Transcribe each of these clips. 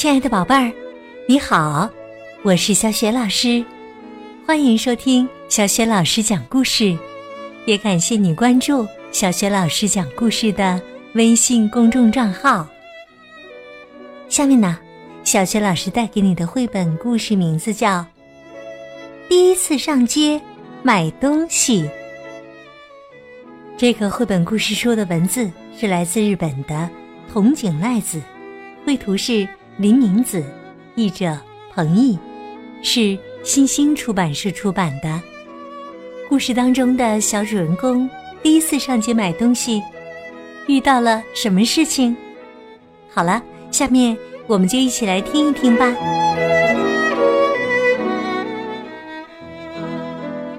亲爱的宝贝儿，你好，我是小雪老师，欢迎收听小雪老师讲故事，也感谢你关注小雪老师讲故事的微信公众账号。下面呢，小雪老师带给你的绘本故事名字叫《第一次上街买东西》。这个绘本故事书的文字是来自日本的筒井赖子，绘图是。林明子，译者彭毅，是新兴出版社出版的。故事当中的小主人公第一次上街买东西，遇到了什么事情？好了，下面我们就一起来听一听吧。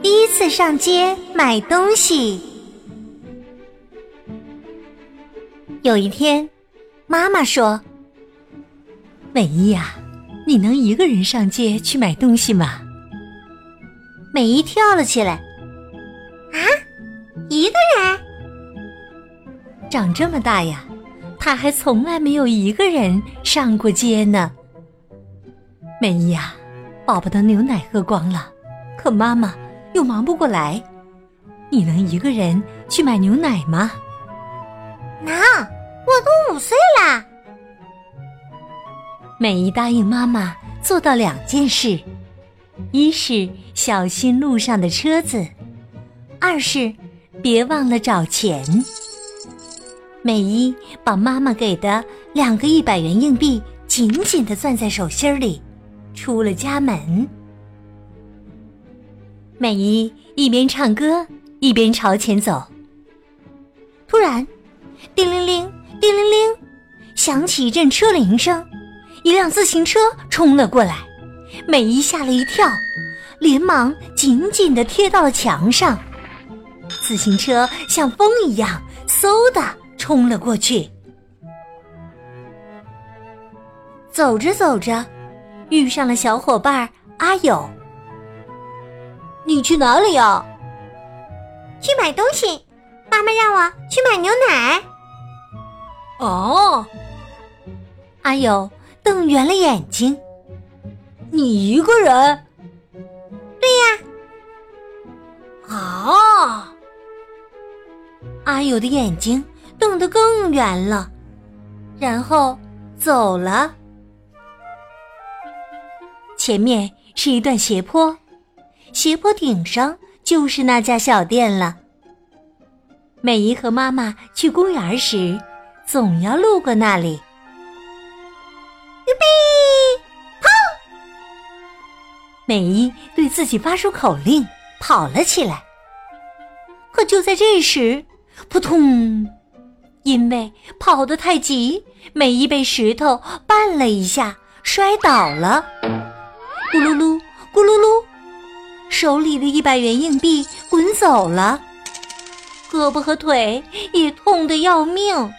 第一次上街买东西，有一天，妈妈说。美伊呀，你能一个人上街去买东西吗？美伊跳了起来。啊，一个人？长这么大呀，他还从来没有一个人上过街呢。美伊呀，宝宝的牛奶喝光了，可妈妈又忙不过来，你能一个人去买牛奶吗？能，我都五岁啦。美伊答应妈妈做到两件事：一是小心路上的车子，二是别忘了找钱。美伊把妈妈给的两个一百元硬币紧紧的攥在手心里，出了家门。美伊一边唱歌一边朝前走。突然，叮铃铃，叮铃铃，响起一阵车铃声。一辆自行车冲了过来，美伊吓了一跳，连忙紧紧的贴到了墙上。自行车像风一样，嗖的冲了过去。走着走着，遇上了小伙伴阿友。你去哪里呀？去买东西，妈妈让我去买牛奶。哦，阿友。瞪圆了眼睛，你一个人？对呀。啊！阿友的眼睛瞪得更圆了，然后走了。前面是一段斜坡，斜坡顶上就是那家小店了。美姨和妈妈去公园时，总要路过那里。美伊对自己发出口令，跑了起来。可就在这时，扑通！因为跑得太急，美伊被石头绊了一下，摔倒了。咕噜噜，咕噜噜，手里的一百元硬币滚走了，胳膊和腿也痛得要命。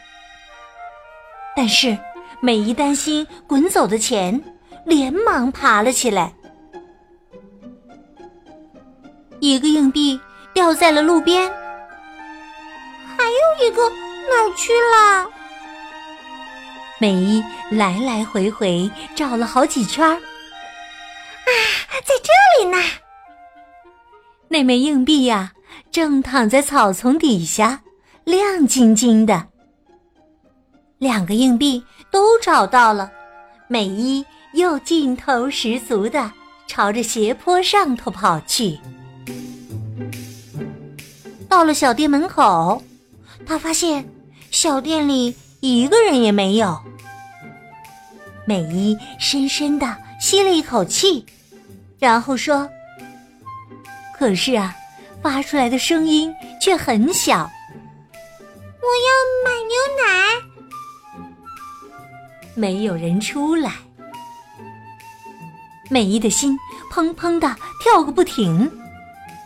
但是美伊担心滚走的钱，连忙爬了起来。一个硬币掉在了路边，还有一个哪儿去了？美伊来来回回找了好几圈儿，啊，在这里呢！那枚硬币呀，正躺在草丛底下，亮晶晶的。两个硬币都找到了，美伊又劲头十足的朝着斜坡上头跑去。到了小店门口，他发现小店里一个人也没有。美伊深深的吸了一口气，然后说：“可是啊，发出来的声音却很小。我要买牛奶。”没有人出来，美伊的心砰砰的跳个不停。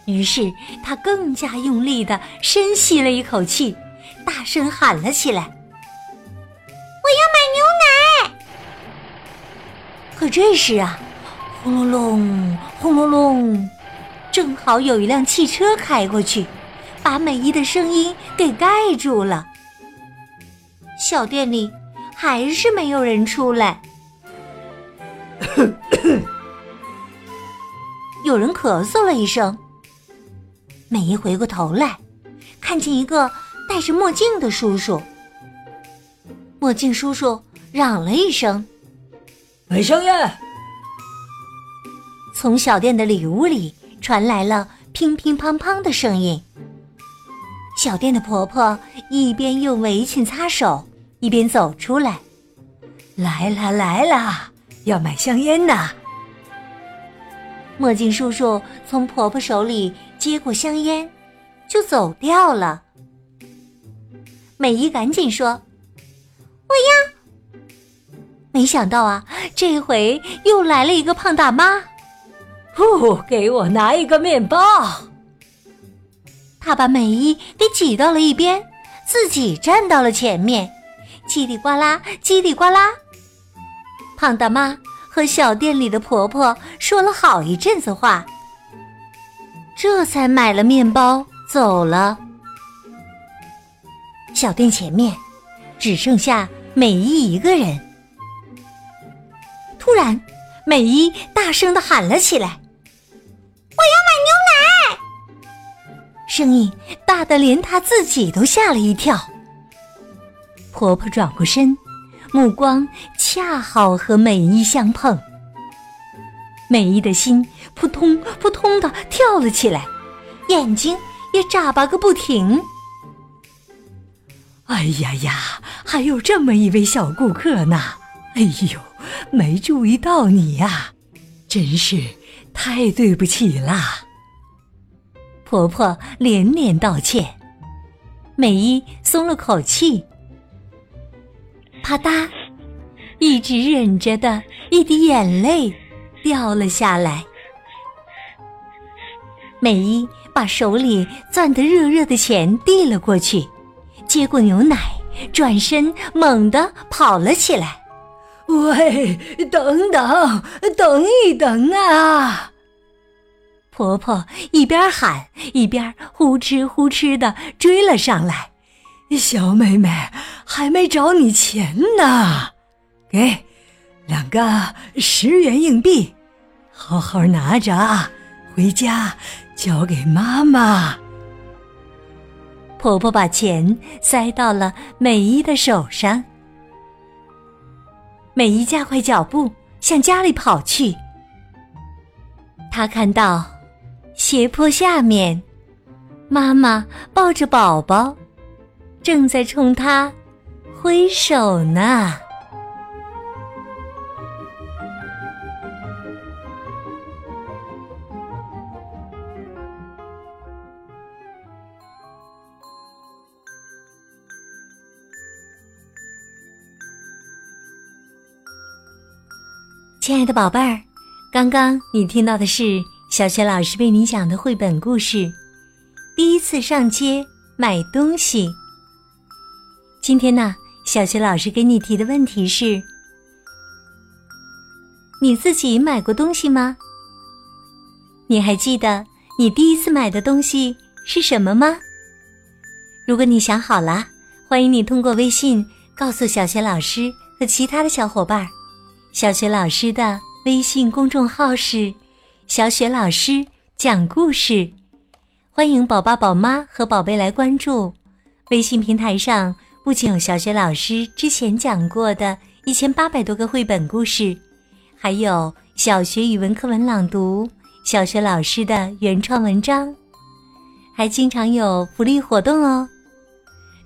于是他更加用力的深吸了一口气，大声喊了起来：“我要买牛奶！”可这时啊，轰隆隆，轰隆隆，正好有一辆汽车开过去，把美伊的声音给盖住了。小店里还是没有人出来。有人咳嗽了一声。美姨回过头来，看见一个戴着墨镜的叔叔。墨镜叔叔嚷了一声：“美香烟！”从小店的里屋里传来了乒乒乓乓的声音。小店的婆婆一边用围裙擦手，一边走出来：“来啦来啦，要买香烟呢。”墨镜叔叔从婆婆手里接过香烟，就走掉了。美姨赶紧说：“我要！”没想到啊，这回又来了一个胖大妈。呼，给我拿一个面包。他把美姨给挤到了一边，自己站到了前面，叽里呱啦，叽里呱啦。胖大妈。和小店里的婆婆说了好一阵子话，这才买了面包走了。小店前面只剩下美伊一个人。突然，美伊大声的喊了起来：“我要买牛奶！”声音大的连她自己都吓了一跳。婆婆转过身。目光恰好和美伊相碰，美伊的心扑通扑通的跳了起来，眼睛也眨巴个不停。哎呀呀，还有这么一位小顾客呢！哎呦，没注意到你呀，真是太对不起啦！婆婆连连道歉，美伊松了口气。啪嗒，一直忍着的一滴眼泪掉了下来。美伊把手里攥得热热的钱递了过去，接过牛奶，转身猛地跑了起来。喂，等等，等一等啊！婆婆一边喊，一边呼哧呼哧的追了上来。小妹妹，还没找你钱呢，给两个十元硬币，好好拿着啊，回家交给妈妈。婆婆把钱塞到了美伊的手上，美伊加快脚步向家里跑去。她看到斜坡下面，妈妈抱着宝宝。正在冲她挥手呢。亲爱的宝贝儿，刚刚你听到的是小雪老师为你讲的绘本故事《第一次上街买东西》。今天呢，小学老师给你提的问题是：你自己买过东西吗？你还记得你第一次买的东西是什么吗？如果你想好了，欢迎你通过微信告诉小学老师和其他的小伙伴儿。小学老师的微信公众号是“小雪老师讲故事”，欢迎宝宝、宝妈和宝贝来关注。微信平台上。不仅有小学老师之前讲过的一千八百多个绘本故事，还有小学语文课文朗读、小学老师的原创文章，还经常有福利活动哦。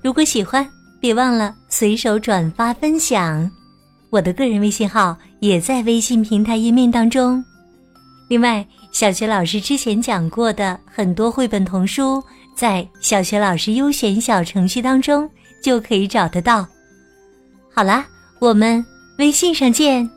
如果喜欢，别忘了随手转发分享。我的个人微信号也在微信平台页面当中。另外，小学老师之前讲过的很多绘本童书，在小学老师优选小程序当中。就可以找得到。好啦，我们微信上见。